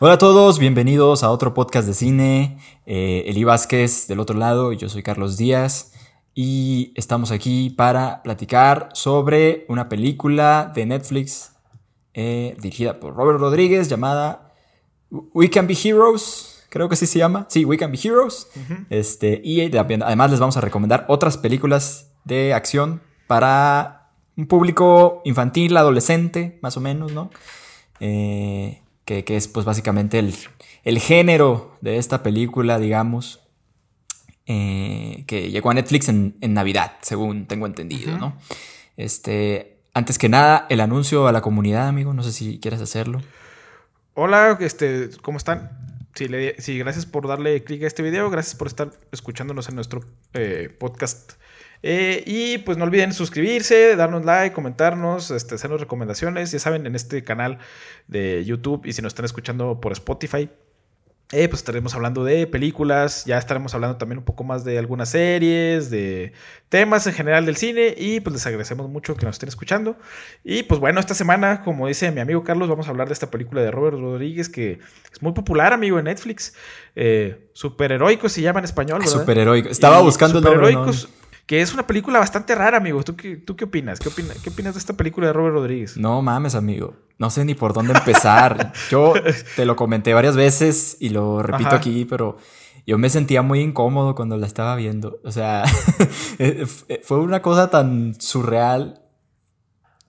Hola a todos, bienvenidos a otro podcast de cine. Eh, Eli Vázquez del otro lado y yo soy Carlos Díaz. Y estamos aquí para platicar sobre una película de Netflix eh, dirigida por Robert Rodríguez llamada We Can Be Heroes. Creo que así se llama. Sí, We Can Be Heroes. este, y además les vamos a recomendar otras películas de acción para un público infantil, adolescente, más o menos, ¿no? Eh, que, es pues básicamente el, género de esta película, digamos, eh, que llegó a Netflix en, Navidad, según tengo entendido, ¿no? Este, antes que nada, el anuncio a la comunidad, amigo, no sé si quieres hacerlo. Hola, este, ¿cómo están? Sí, le, sí gracias por darle clic a este video, gracias por estar escuchándonos en nuestro eh, podcast eh, y pues no olviden suscribirse, darnos like, comentarnos, este, hacernos recomendaciones. Ya saben, en este canal de YouTube y si nos están escuchando por Spotify, eh, pues estaremos hablando de películas, ya estaremos hablando también un poco más de algunas series, de temas en general del cine y pues les agradecemos mucho que nos estén escuchando. Y pues bueno, esta semana, como dice mi amigo Carlos, vamos a hablar de esta película de Robert Rodríguez que es muy popular, amigo, en Netflix. Eh, superheroico se llama en español. ¿verdad? Superheroico. Estaba buscando el nombre que es una película bastante rara, amigo. ¿Tú qué, tú qué opinas? ¿Qué, ¿Qué opinas de esta película de Robert Rodríguez? No mames, amigo. No sé ni por dónde empezar. yo te lo comenté varias veces y lo repito aquí, pero yo me sentía muy incómodo cuando la estaba viendo. O sea, eh, eh, fue una cosa tan surreal,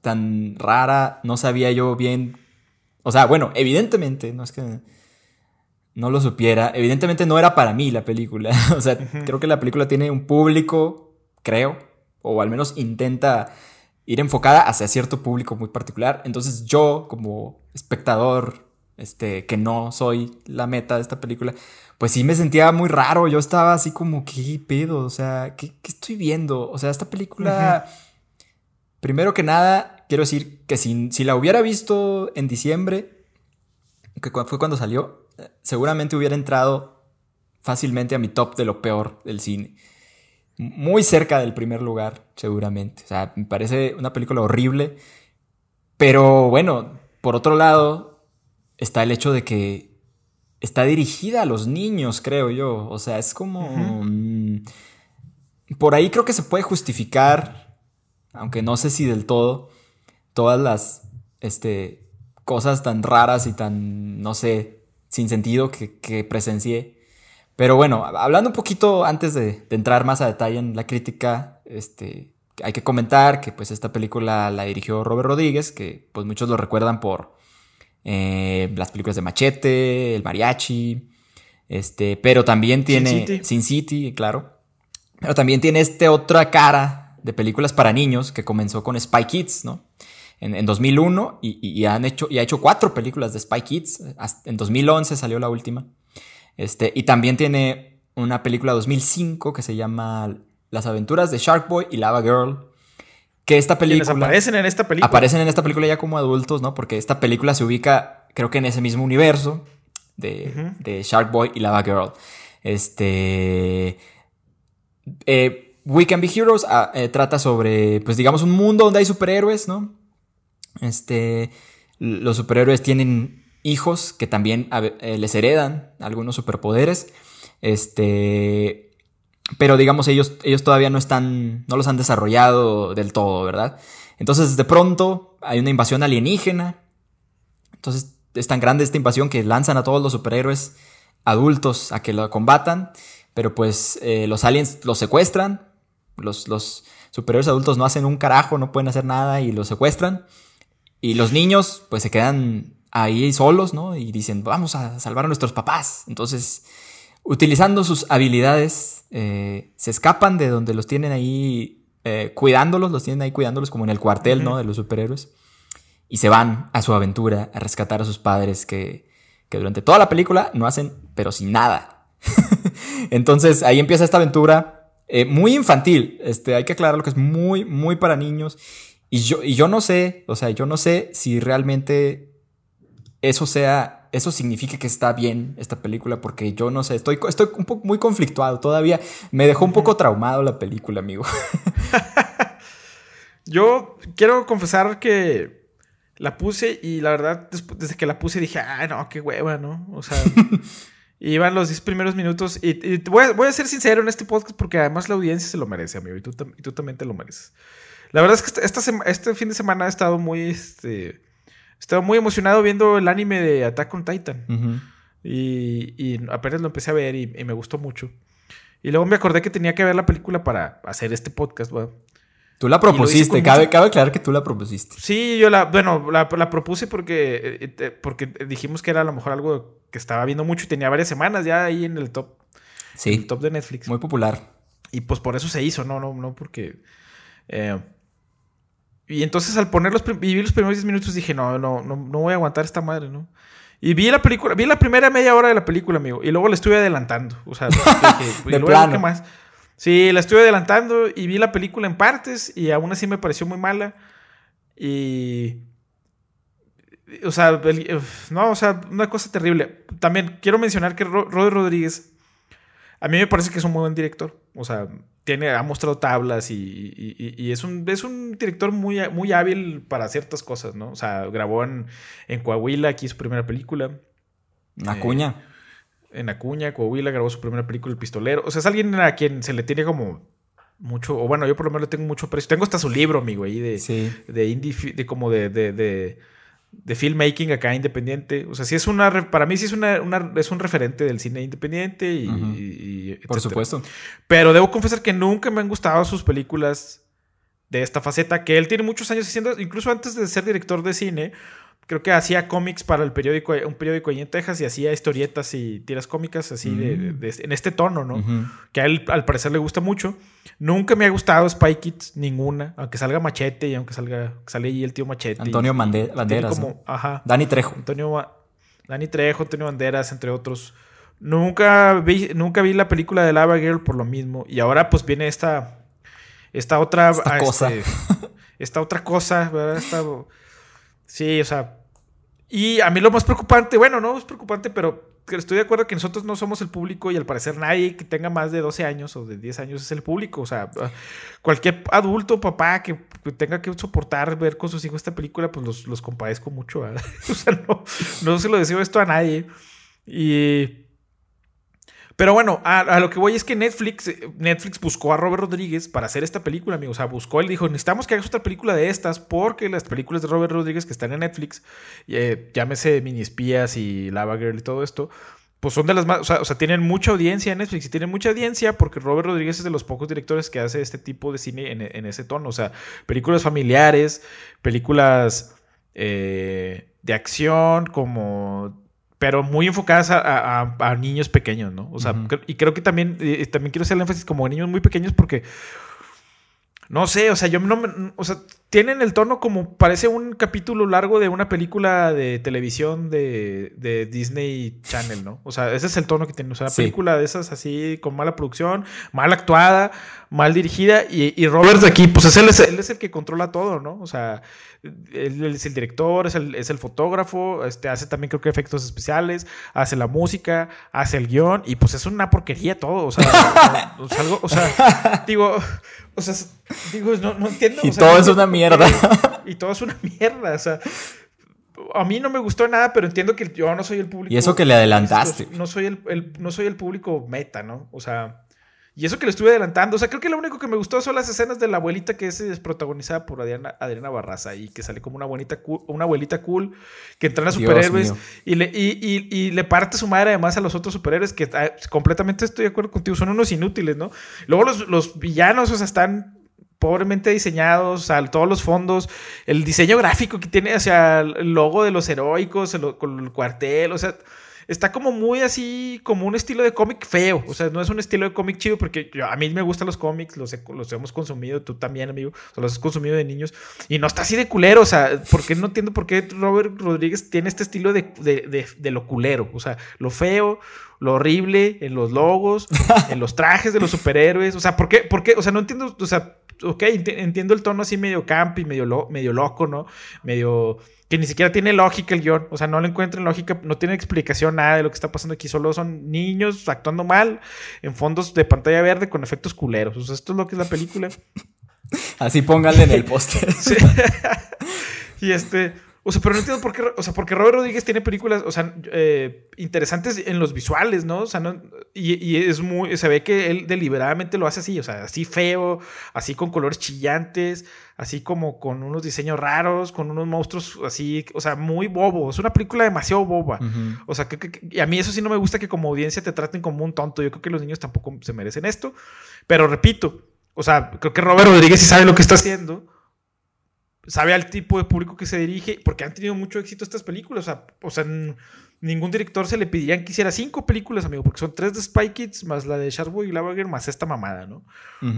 tan rara. No sabía yo bien. O sea, bueno, evidentemente, no es que no lo supiera. Evidentemente no era para mí la película. o sea, creo que la película tiene un público creo, o al menos intenta ir enfocada hacia cierto público muy particular. Entonces yo, como espectador, este, que no soy la meta de esta película, pues sí me sentía muy raro. Yo estaba así como, ¿qué pedo? O sea, ¿qué, estoy viendo? O sea, esta película, primero que nada, quiero decir que si, si la hubiera visto en diciembre, que fue cuando salió, seguramente hubiera entrado fácilmente a mi top de lo peor del cine muy cerca del primer lugar, seguramente. O sea, me parece una película horrible. Pero bueno, por otro lado, está el hecho de que está dirigida a los niños, creo yo. O sea, es como... Mm, por ahí creo que se puede justificar, aunque no sé si del todo, todas las este, cosas tan raras y tan, no sé, sin sentido que, que presencié. Pero bueno, hablando un poquito antes de, entrar más a detalle en la crítica, este, hay que comentar que pues esta película la dirigió Robert Rodríguez, que pues muchos lo recuerdan por eh, las películas de Machete, El Mariachi, este, pero también tiene Sin City. claro. Pero también tiene esta otra cara de películas para niños que comenzó con Spy Kids, ¿no? En, 2001 y, han hecho, y ha hecho cuatro películas de Spy Kids. en 2011 salió la última. Este, y también tiene una película 2005 que se llama Las aventuras de Shark Boy y Lava Girl. Que esta película. aparecen en esta película. Aparecen en esta película ya como adultos, ¿no? Porque esta película se ubica, creo que en ese mismo universo de, Shark Boy y Lava Girl. Este. Eh, We Can Be Heroes ah, eh, trata sobre, pues digamos, un mundo donde hay superhéroes, ¿no? Este. Los superhéroes tienen hijos que también eh, les heredan algunos superpoderes. Este. Pero digamos, ellos, ellos todavía no están. no los han desarrollado del todo, ¿verdad? Entonces, de pronto, hay una invasión alienígena. Entonces, es tan grande esta invasión que lanzan a todos los superhéroes adultos a que lo combatan. Pero pues eh, los aliens los secuestran. Los, los superhéroes adultos no hacen un carajo, no pueden hacer nada y los secuestran. Y los niños, pues se quedan ahí solos, ¿no? Y dicen, vamos a salvar a nuestros papás. Entonces, utilizando sus habilidades, eh, se escapan de donde los tienen ahí eh, cuidándolos, los tienen ahí cuidándolos como en el cuartel, ¿no? De los superhéroes. Y se van a su aventura a rescatar a sus padres que, que durante toda la película no hacen, pero sin nada. Entonces ahí empieza esta aventura eh, muy infantil. Este, hay que aclarar lo que es muy, muy para niños. Y yo, y yo no sé, o sea, yo no sé si realmente eso sea, eso significa que está bien esta película, porque yo no sé, estoy, estoy un poco muy conflictuado todavía. Me dejó un poco traumado la película, amigo. yo quiero confesar que La puse y la verdad, desde que la puse dije, ah, no, qué hueva, ¿no? O sea, iban los 10 primeros minutos. Y, voy, a, voy, a, ser sincero en este podcast porque además la audiencia se lo merece, amigo. Y tú, y tú también te lo mereces. La verdad es que esta, este fin de semana he estado muy, este, he estado muy emocionado viendo el anime de Attack on Titan. y, y, apenas lo empecé a ver y, me gustó mucho. Y luego me acordé que tenía que ver la película para hacer este podcast, ¿verdad? Tú la propusiste, cabe, cabe aclarar que tú la propusiste. Sí, yo la, bueno, la, propuse porque, eh, eh, porque dijimos que era a lo mejor algo que estaba viendo mucho y tenía varias semanas ya ahí en el top. Sí. el top de Netflix. Muy popular. Y pues por eso se hizo, no, no, no, porque. Eh, y entonces al poner los, y vi los primeros 10 minutos dije, no, no, no, no voy a aguantar esta madre, ¿no? Y vi la película, vi la primera media hora de la película, amigo, y luego la estuve adelantando. O sea, dije, de plano. ¿qué más? Sí, la estuve adelantando y vi la película en partes y aún así me pareció muy mala. Y... O sea, no, o sea, una cosa terrible. También quiero mencionar que Rodri Rodríguez, a mí me parece que es un muy buen director. O sea, tiene, ha mostrado tablas y, es, un, es un director muy, muy hábil para ciertas cosas, ¿no? O sea, grabó en, en Coahuila, aquí su primera película. Acuña. Eh, en Acuña, Coahuila, grabó su primera película, El Pistolero. O sea, es alguien a quien se le tiene como mucho, o bueno, yo por lo menos le tengo mucho precio. Tengo hasta su libro, amigo, ahí de, de indie, de como de, de, de, filmmaking acá independiente. O sea, sí es una, para mí sí es, una, es un referente del cine independiente y, Por supuesto. Pero debo confesar que nunca me han gustado sus películas de esta faceta, que él tiene muchos años haciendo, incluso antes de ser director de cine, creo que hacía cómics para el periódico, un periódico ahí en Texas y hacía historietas y tiras cómicas así de, mm. en este tono, ¿no? Que a él al parecer le gusta mucho. Nunca me ha gustado Spy Kids, ninguna, aunque salga Machete y aunque salga sale ahí el tío Machete. Antonio Banderas. Como, ajá. Dani Trejo. Antonio Dani Trejo, Antonio Banderas, entre otros. Nunca vi, nunca vi la película de Lava Girl por lo mismo. Y ahora pues viene esta, esta otra... Esta cosa. Este, esta otra cosa, ¿verdad? Esta Sí, o sea. Y a mí lo más preocupante, bueno, no es preocupante, pero estoy de acuerdo que nosotros no somos el público y al parecer nadie que tenga más de 12 años o de 10 años es el público. O sea, cualquier adulto, papá que tenga que soportar ver con sus hijos esta película, pues los, los compadezco mucho. o sea, no, no se lo deseo esto a nadie. Y pero bueno, a, lo que voy es que Netflix, Netflix buscó a Robert Rodríguez para hacer esta película, amigo. O sea, buscó, él dijo, necesitamos que hagas otra película de estas porque las películas de Robert Rodríguez que están en Netflix, eh, llámese Mini Espías y Lava Girl y todo esto, pues son de las más, o sea, tienen mucha audiencia en Netflix y tienen mucha audiencia porque Robert Rodríguez es de los pocos directores que hace este tipo de cine en, ese tono. O sea, películas familiares, películas eh, de acción como pero muy enfocadas a, niños pequeños, ¿no? O sea, y creo que también, también quiero hacer el énfasis como niños muy pequeños porque, no sé, o sea, yo no me, o sea, tienen el tono como parece un capítulo largo de una película de televisión de, Disney Channel, ¿no? O sea, ese es el tono que tiene. O sea, una película de esas así con mala producción, mal actuada, mal dirigida. Y, Robert de aquí, pues él es, él es, el que controla todo, ¿no? O sea, él, es el director, es el, es el, fotógrafo, este, hace también creo que efectos especiales, hace la música, hace el guion. Y pues es una porquería todo. O sea, o sea digo, o sea, digo, no, no entiendo. Y todo es una mierda. Y todo es una mierda. O sea, a mí no me gustó nada, pero entiendo que yo no soy el público. Y eso que le adelantaste. No soy el, no soy el público meta, ¿no? O sea. Y eso que le estuve adelantando. O sea, creo que lo único que me gustó son las escenas de la abuelita que es protagonizada por Adriana, Adriana Barraza y que sale como una, bonita una abuelita cool que entra a superhéroes y le, y, le parte su madre además a los otros superhéroes que ah, completamente estoy de acuerdo contigo. Son unos inútiles, ¿no? Luego los, los villanos, o sea, están pobremente diseñados, o sea, todos los fondos, el diseño gráfico que tiene, o sea, el logo de los heroicos, con el cuartel, o sea, está como muy así, como un estilo de cómic feo, o sea, no es un estilo de cómic chido porque a mí me gustan los cómics, los, hemos consumido, tú también, amigo, o los has consumido de niños, y no está así de culero, o sea, porque no entiendo por qué Robert Rodríguez tiene este estilo de, de, de lo culero, o sea, lo feo, lo horrible en los logos, en los trajes de los superhéroes. O sea, ¿por qué? ¿Por qué? O sea, no entiendo, o sea, ok, entiendo el tono así medio camp y medio, medio loco, ¿no? Medio que ni siquiera tiene lógica el guion, o sea, no le encuentran lógica, no tiene explicación nada de lo que está pasando aquí, solo son niños actuando mal en fondos de pantalla verde con efectos culeros, o sea, esto es lo que es la película. Así pónganle en el póster. y este, O sea, pero no entiendo por qué. O sea, porque Robert Rodríguez tiene películas, o sea, eh, interesantes en los visuales, ¿no? O sea, no, y, es muy. Se ve que él deliberadamente lo hace así, o sea, así feo, así con colores chillantes, así como con unos diseños raros, con unos monstruos así, o sea, muy bobo. Es una película demasiado boba. O sea, que, y a mí eso sí no me gusta que como audiencia te traten como un tonto. Yo creo que los niños tampoco se merecen esto. Pero repito, o sea, creo que Robert Rodríguez sí sabe lo que está haciendo sabe al tipo de público que se dirige, porque han tenido mucho éxito estas películas. O sea, ningún director se le pedirían que hiciera cinco películas, amigo, porque son tres de Spy Kids, más la de Sharkboy y Lavager, más esta mamada, ¿no?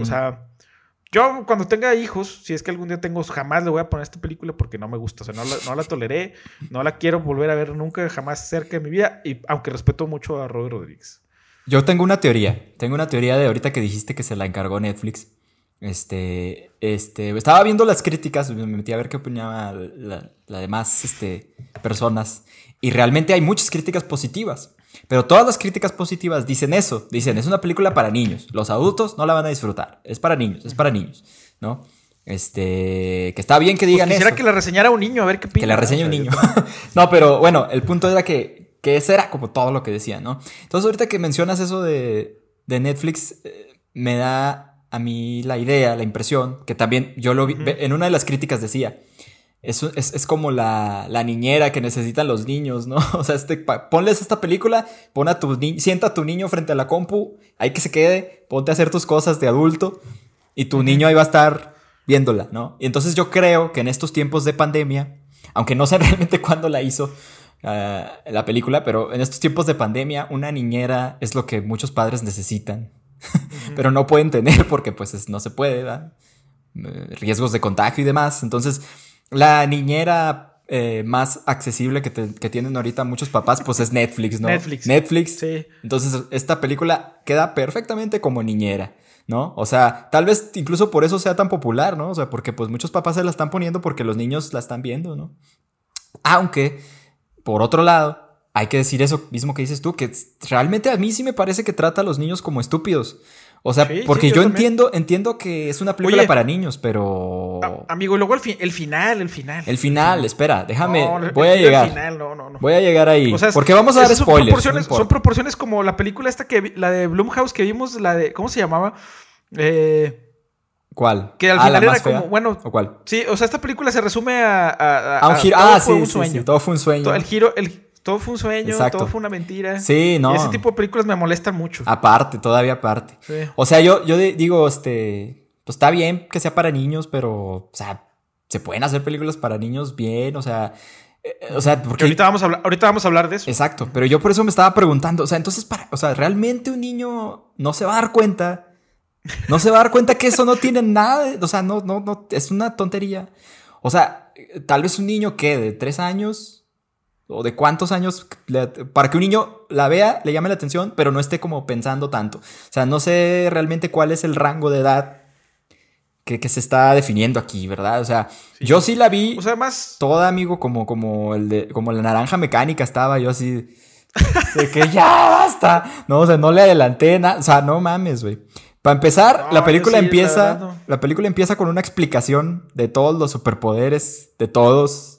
O sea, yo cuando tenga hijos, si es que algún día tengo, jamás le voy a poner esta película porque no me gusta. O sea, no la, no la toleré, no la quiero volver a ver nunca, jamás cerca de mi vida, y aunque respeto mucho a Robert Rodríguez. Yo tengo una teoría, tengo una teoría de ahorita que dijiste que se la encargó Netflix. Este, este, estaba viendo las críticas, me metí a ver qué opinaba la, la demás este, personas. Y realmente hay muchas críticas positivas. Pero todas las críticas positivas dicen eso. Dicen, es una película para niños. Los adultos no la van a disfrutar. Es para niños, es para niños. ¿No? Este, que está bien que digan pues quisiera que la reseñara un niño, a ver qué piensa. Que la reseñe un niño. no, pero bueno, el punto era que, que ese era como todo lo que decía, ¿no? Entonces ahorita que mencionas eso de, de Netflix, eh, me da a mí la idea, la impresión, que también yo lo vi, en una de las críticas decía, es, es, como la, la, niñera que necesitan los niños, ¿no? O sea, este, ponles esta película, pon a tu sienta a tu niño frente a la compu, ahí que se quede, ponte a hacer tus cosas de adulto y tu niño ahí va a estar viéndola, ¿no? Y entonces yo creo que en estos tiempos de pandemia, aunque no sé realmente cuándo la hizo ah, la película, pero en estos tiempos de pandemia, una niñera es lo que muchos padres necesitan pero no pueden tener porque pues no se puede, ¿verdad? Eh, riesgos de contagio y demás. Entonces, la niñera eh, más accesible que, tienen ahorita muchos papás, pues es Netflix, ¿no? Netflix. Netflix. Sí. Entonces, esta película queda perfectamente como niñera. ¿no? O sea, tal vez incluso por eso sea tan popular, ¿no? O sea, porque pues muchos papás se la están poniendo porque los niños la están viendo, ¿no? Aunque, por otro lado, hay que decir eso mismo que dices tú, que realmente a mí sí me parece que trata a los niños como estúpidos. O sea, porque yo, entiendo, entiendo que es una película para niños, pero. amigo, y luego el, el, final, el final. El final, espera, déjame. voy a llegar. Final, no, no, no. Voy a llegar ahí. porque vamos a dar spoilers. Son proporciones, como la película esta que la de Blumhouse que vimos, la de. ¿Cómo se llamaba? Eh. ¿Cuál? Que al ah, final era como, bueno. ¿O cuál? Sí, o sea, esta película se resume a. a, un giro. ah, sí, sí, todo fue un sueño. el giro, el, todo fue un sueño, todo fue una mentira. Sí, no. ese tipo de películas me molestan mucho. Aparte, todavía aparte. O sea, yo, yo digo, este, pues está bien que sea para niños, pero, o sea, se pueden hacer películas para niños bien, o sea, eh, o sea, porque ahorita vamos a hablar, ahorita vamos a hablar de eso. Exacto, pero yo por eso me estaba preguntando, o sea, entonces para, o sea, realmente un niño no se va a dar cuenta, no se va a dar cuenta que eso no tiene nada, o sea, no, no, no, es una tontería. O sea, tal vez un niño que de tres años o de cuántos años para que un niño la vea, le llame la atención, pero no esté como pensando tanto. O sea, no sé realmente cuál es el rango de edad que, se está definiendo aquí, ¿verdad? O sea, yo sí la vi. O sea, más. Toda, amigo, como, como el de, como la naranja mecánica estaba yo así. De que ya basta. No, o sea, no le adelanté nada. O sea, no mames, güey. Para empezar, la película empieza. la película empieza con una explicación de todos los superpoderes de todos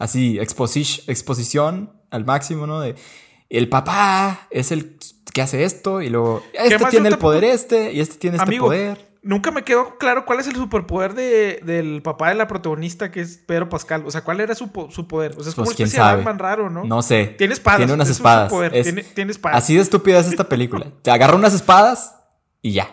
así, exposición al máximo, ¿no? De el papá es el que hace esto y luego este tiene el poder este y este tiene este poder. Nunca me quedó claro cuál es el superpoder de, del papá de la protagonista, que es Pedro Pascal. O sea, ¿cuál era su, poder? O sea, es como pues, una especie de raro, ¿no? No sé. Tiene espadas. Tiene unas espadas. tiene, espadas. Así de estúpida es esta película. Te agarra unas espadas y ya.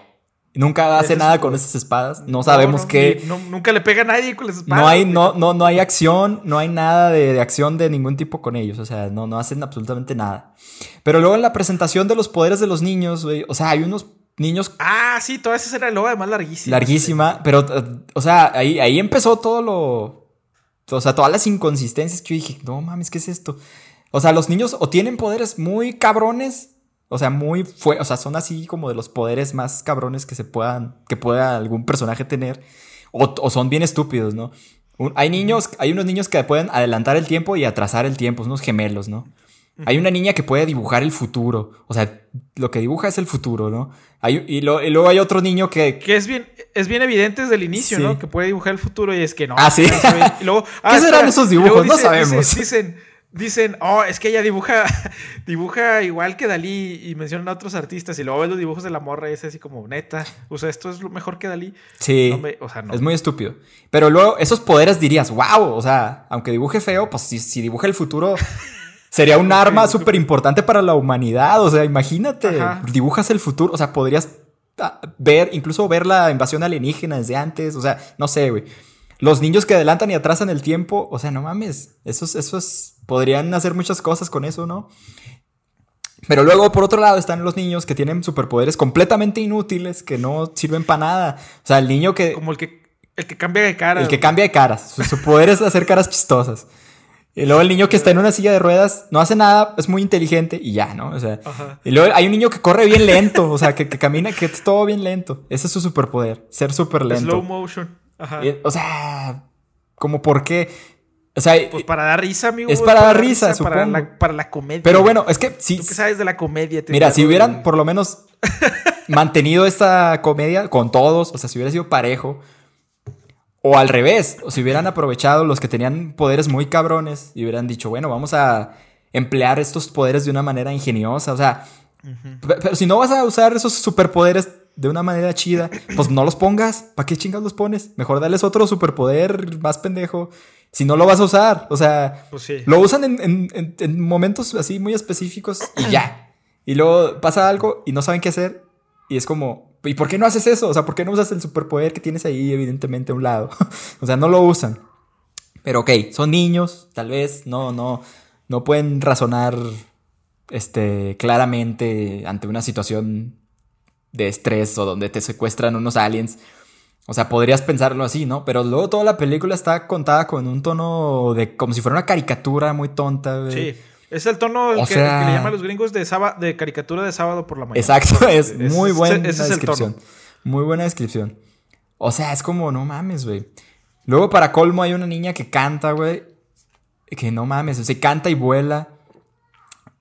Nunca hace nada con esas espadas. No sabemos qué. nunca le pega a nadie con las espadas. No hay, no, no, no hay acción, no hay nada de, acción de ningún tipo con ellos. O sea, no, no hacen absolutamente nada. Pero luego en la presentación de los poderes de los niños, güey. O sea, hay unos niños. Ah, sí, toda esa era luego además larguísima. Larguísima. Pero, o sea, ahí, ahí empezó todo lo. O sea, todas las inconsistencias que yo dije, no mames, ¿qué es esto? O sea, los niños o tienen poderes muy cabrones o sea, muy fue, o sea, son así como de los poderes más cabrones que se puedan, que pueda algún personaje tener. O, son bien estúpidos, ¿no? hay niños, hay unos niños que pueden adelantar el tiempo y atrasar el tiempo, unos gemelos, ¿no? Hay una niña que puede dibujar el futuro. O sea, lo que dibuja es el futuro, ¿no? Hay, y, luego hay otro niño que. Que es bien, es bien evidente desde el inicio, ¿no? Que puede dibujar el futuro y es que no. Ah, sí. Y luego, ah, ¿Qué serán esos dibujos? no sabemos. dicen dicen, oh, es que ella dibuja, dibuja igual que Dalí y mencionan a otros artistas y luego ven los dibujos de la morra y es así como, neta, o sea, esto es lo mejor que Dalí. Sí, o sea, no. es muy estúpido. Pero luego esos poderes dirías, wow, o sea, aunque dibuje feo, pues si, si dibuja el futuro... Sería un arma súper importante para la humanidad. O sea, imagínate, dibujas el futuro. O sea, podrías ah, ver, incluso ver la invasión alienígena desde antes. O sea, no sé, güey. Los niños que adelantan y atrasan el tiempo, o sea, no mames, esos, esos podrían hacer muchas cosas con eso, ¿no? Pero luego, por otro lado, están los niños que tienen superpoderes completamente inútiles, que no sirven para nada. O sea, el niño que... Como el que, el que cambia de cara. El que cambia de caras. Su, poder es hacer caras chistosas. Y luego el niño que está en una silla de ruedas no hace nada, es muy inteligente y ya, ¿no? O sea, y luego hay un niño que corre bien lento, o sea, que, que camina, que es todo bien lento. Ese es su superpoder, ser súper lento. Slow motion. Ajá. o sea, como por qué. O sea, pues para dar risa, amigo. Es para, dar risa, supongo. Para la, para la, comedia. Pero bueno, es que si. ¿Tú qué sabes de la comedia? Mira, si hubieran por lo menos mantenido esta comedia con todos, o sea, si hubiera sido parejo. O al revés, o si hubieran aprovechado los que tenían poderes muy cabrones y hubieran dicho, bueno, vamos a emplear estos poderes de una manera ingeniosa. O sea, pero si no vas a usar esos superpoderes de una manera chida, pues no los pongas. ¿Para qué chingas los pones? Mejor dales otro superpoder más pendejo. Si no lo vas a usar, o sea, pues sí. lo usan en, momentos así muy específicos y ya. Y luego pasa algo y no saben qué hacer. Y es como, ¿y por qué no haces eso? O sea, ¿por qué no usas el superpoder que tienes ahí, evidentemente, a un lado? o sea, no lo usan. Pero ok, son niños, tal vez, no, no, no pueden razonar este, claramente ante una situación de estrés o donde te secuestran unos aliens. O sea, podrías pensarlo así, ¿no? Pero luego toda la película está contada con un tono de como si fuera una caricatura muy tonta, Sí. Es el tono que, le llaman los gringos de, de caricatura de sábado por la mañana. Exacto, es, muy buena descripción. Muy buena descripción. O sea, es como, no mames, güey. Luego, para colmo, hay una niña que canta, güey. Que no mames, o sea, canta y vuela.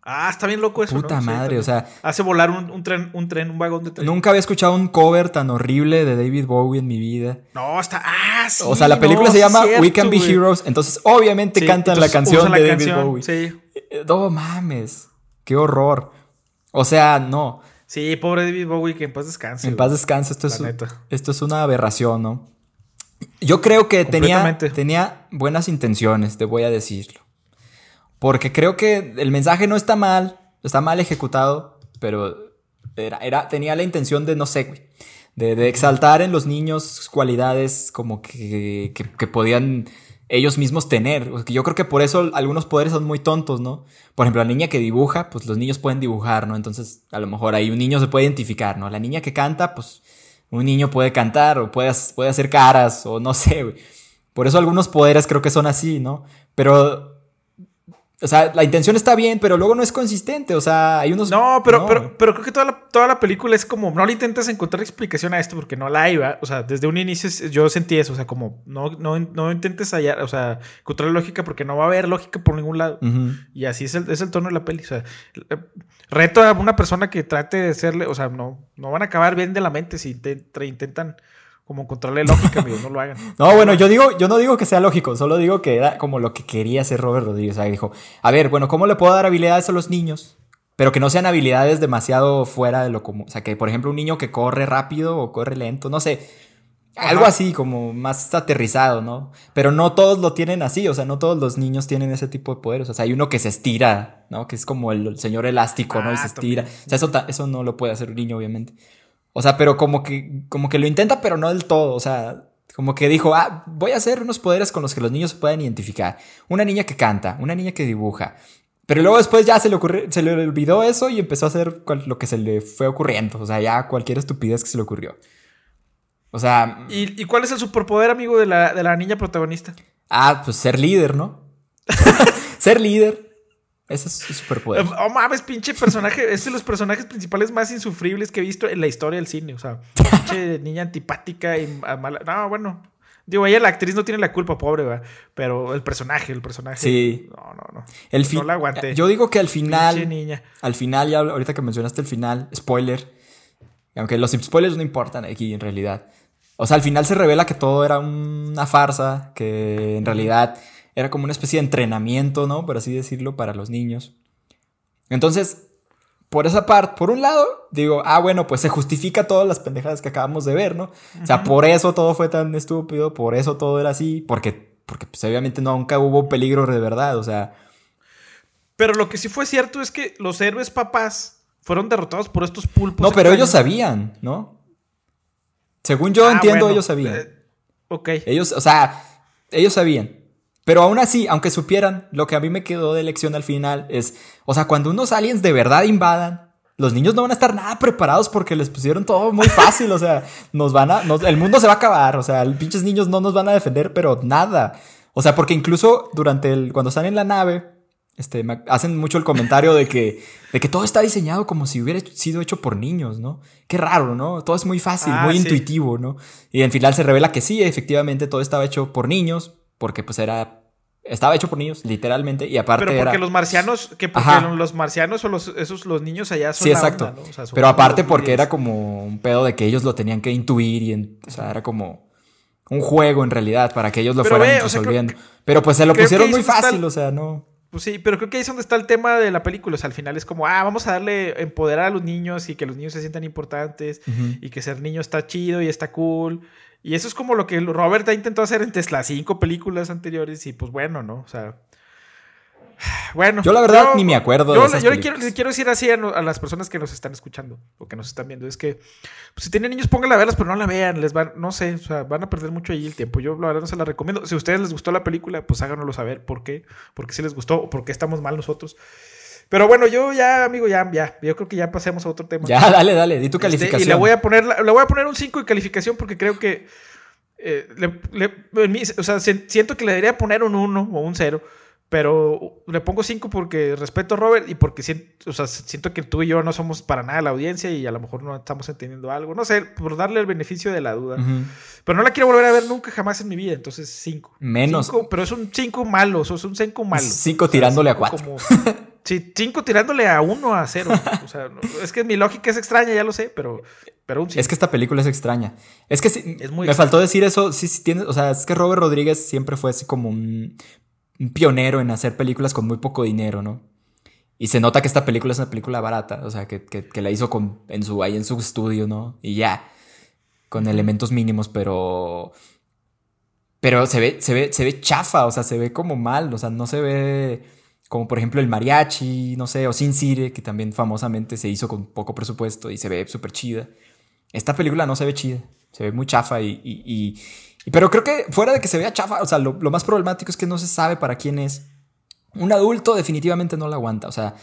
Ah, está bien loco eso. Puta madre, o sea. Hace volar un, tren, un tren, un vagón de tren. Nunca había escuchado un cover tan horrible de David Bowie en mi vida. No, está. Ah, sí. O sea, la película se llama We Can Be Heroes. Entonces, obviamente cantan la canción de David Bowie. Sí. Eh, no mames. Qué horror. O sea, no. Sí, pobre David Bowie, que en paz descanse. En paz descanse. Esto, es, esto es una aberración, ¿no? Yo creo que tenía, tenía buenas intenciones, te voy a decirlo. Porque creo que el mensaje no está mal, está mal ejecutado, pero era, tenía la intención de, no sé, güey, de, exaltar en los niños cualidades como que, que, podían ellos mismos tener. Yo creo que por eso algunos poderes son muy tontos, ¿no? Por ejemplo, la niña que dibuja, pues los niños pueden dibujar, ¿no? Entonces, a lo mejor ahí un niño se puede identificar, ¿no? La niña que canta, pues un niño puede cantar o puede, puede hacer caras o no sé, güey. Por eso algunos poderes creo que son así, ¿no? Pero o sea, la intención está bien, pero luego no es consistente. O sea, hay unos. No, pero, pero, pero creo que toda la, toda la película es como. No le intentas encontrar explicación a esto porque no la hay, O sea, desde un inicio yo sentí eso. O sea, como no, no, no intentes hallar, o sea, encontrar lógica porque no va a haber lógica por ningún lado. Y así es el, es el tono de la peli. O sea, reto a una persona que trate de serle. O sea, no, no van a acabar bien de la mente si intentan como encontrarle lógica, amigo, no lo hagan. No, bueno, yo digo, yo no digo que sea lógico, solo digo que era como lo que quería hacer Robert Rodríguez. O sea, dijo, a ver, bueno, ¿cómo le puedo dar habilidades a los niños? Pero que no sean habilidades demasiado fuera de lo común. O sea, que por ejemplo un niño que corre rápido o corre lento, no sé. Algo así, como más aterrizado, ¿no? Pero no todos lo tienen así, o sea, no todos los niños tienen ese tipo de poderes. O sea, hay uno que se estira, ¿no? Que es como el, señor elástico, ¿no? Y se estira. O sea, eso, eso no lo puede hacer un niño, obviamente. O sea, pero como que, como que lo intenta, pero no del todo. O sea, como que dijo, ah, voy a hacer unos poderes con los que los niños se puedan identificar. Una niña que canta, una niña que dibuja. Pero luego después ya se le, ocurrió, se le olvidó eso y empezó a hacer lo que se le fue ocurriendo. O sea, ya cualquier estupidez que se le ocurrió. O sea... ¿Y, cuál es el superpoder, amigo, de la, de la niña protagonista? Ah, pues ser líder, ¿no? ser líder. Ese es su superpoder. Oh mames, pinche personaje. es de los personajes principales más insufribles que he visto en la historia del cine. O sea, pinche niña antipática y mala. No, bueno. Digo, ella la actriz no tiene la culpa, pobre, ¿verdad? Pero el personaje, el personaje. Sí. No, no, no. El no la aguanté. Yo digo que al final. Niña. Al final, ya ahorita que mencionaste el final, spoiler. Aunque los spoilers no importan aquí en realidad. O sea, al final se revela que todo era una farsa, que en realidad era como una especie de entrenamiento, ¿no? Por así decirlo, para los niños. Entonces, por esa parte, por un lado, digo, ah, bueno, pues se justifica todas las pendejadas que acabamos de ver, ¿no? O sea, por eso todo fue tan estúpido, por eso todo era así, porque, porque pues, obviamente nunca hubo peligro de verdad, o sea. Pero lo que sí fue cierto es que los héroes papás fueron derrotados por estos pulpos. No, pero ellos sabían, ¿no? Según yo ah, entiendo, ellos sabían. Eh, ok. Ellos, o sea, ellos sabían. Pero aún así, aunque supieran, lo que a mí me quedó de lección al final es, o sea, cuando unos aliens de verdad invadan, los niños no van a estar nada preparados porque les pusieron todo muy fácil, o sea, nos van a, el mundo se va a acabar, o sea, los pinches niños no nos van a defender, pero nada. O sea, porque incluso durante el, cuando están en la nave, este, hacen mucho el comentario de que, de que todo está diseñado como si hubiera sido hecho por niños, ¿no? Qué raro, ¿no? Todo es muy fácil, ah, muy intuitivo, ¿no? Y en final se revela que sí, efectivamente todo estaba hecho por niños, porque pues era estaba hecho por niños, literalmente, y aparte Pero porque los marcianos, que porque los marcianos o los, esos, los niños allá son Sí, exacto. Pero aparte porque era como un pedo de que ellos lo tenían que intuir y, o sea, era como un juego en realidad para que ellos lo fueran resolviendo. pero pues se lo pusieron muy fácil, o sea, no... Pues sí, pero creo que ahí es donde está el tema de la película. O sea, al final es como, ah, vamos a darle, empoderar a los niños y que los niños se sientan importantes y que ser niño está chido y está cool. Y eso es como lo que Robert ha intentado hacer en las cinco películas anteriores y pues bueno, ¿no? O sea... Bueno. Yo la verdad ni me acuerdo yo, de Yo le quiero, decir así a, las personas que nos están escuchando o que nos están viendo. Es que pues, si tienen niños, pónganla a verlas, pero no la vean. Les van, no sé, o sea, van a perder mucho ahí el tiempo. Yo la verdad no se la recomiendo. Si a ustedes les gustó la película, pues háganoslo saber por qué. Porque si les gustó o por qué estamos mal nosotros. Pero bueno, yo ya, amigo, ya, ya. Yo creo que ya pasemos a otro tema. Ya, dale, dale, di tu este, calificación. y le voy a poner, le voy a poner un 5 de calificación porque creo que. Eh, o sea, siento que le debería poner un 1 o un 0. Pero le pongo 5 porque respeto a Robert y porque siento, o sea, siento que tú y yo no somos para nada la audiencia y a lo mejor no estamos entendiendo algo. No sé, por darle el beneficio de la duda. Pero no la quiero volver a ver nunca jamás en mi vida. Entonces 5. Menos. pero es un 5 malo. O sea, es un 5 malo. 5 tirándole a 4. Sí, 5 tirándole a 1 a 0. O sea, es que mi lógica es extraña, ya lo sé, pero, pero un Es que esta película es extraña. Es que sí, es muy me faltó decir eso. Sí, sí, tiene, o sea, es que Robert Rodríguez siempre fue así como un, pionero en hacer películas con muy poco dinero, ¿no? Y se nota que esta película es una película barata, o sea, que, que, la hizo con, en su, ahí en su estudio, ¿no? Y ya, con elementos mínimos, pero... Pero se ve, se ve, se ve chafa, o sea, se ve como mal, o sea, no se ve como por ejemplo el mariachi, no sé, o Sin Cire, que también famosamente se hizo con poco presupuesto y se ve súper chida. Esta película no se ve chida, se ve muy chafa y, y, Pero creo que fuera de que se vea chafa, o sea, lo, más problemático es que no se sabe para quién es. Un adulto definitivamente no la aguanta, o sea,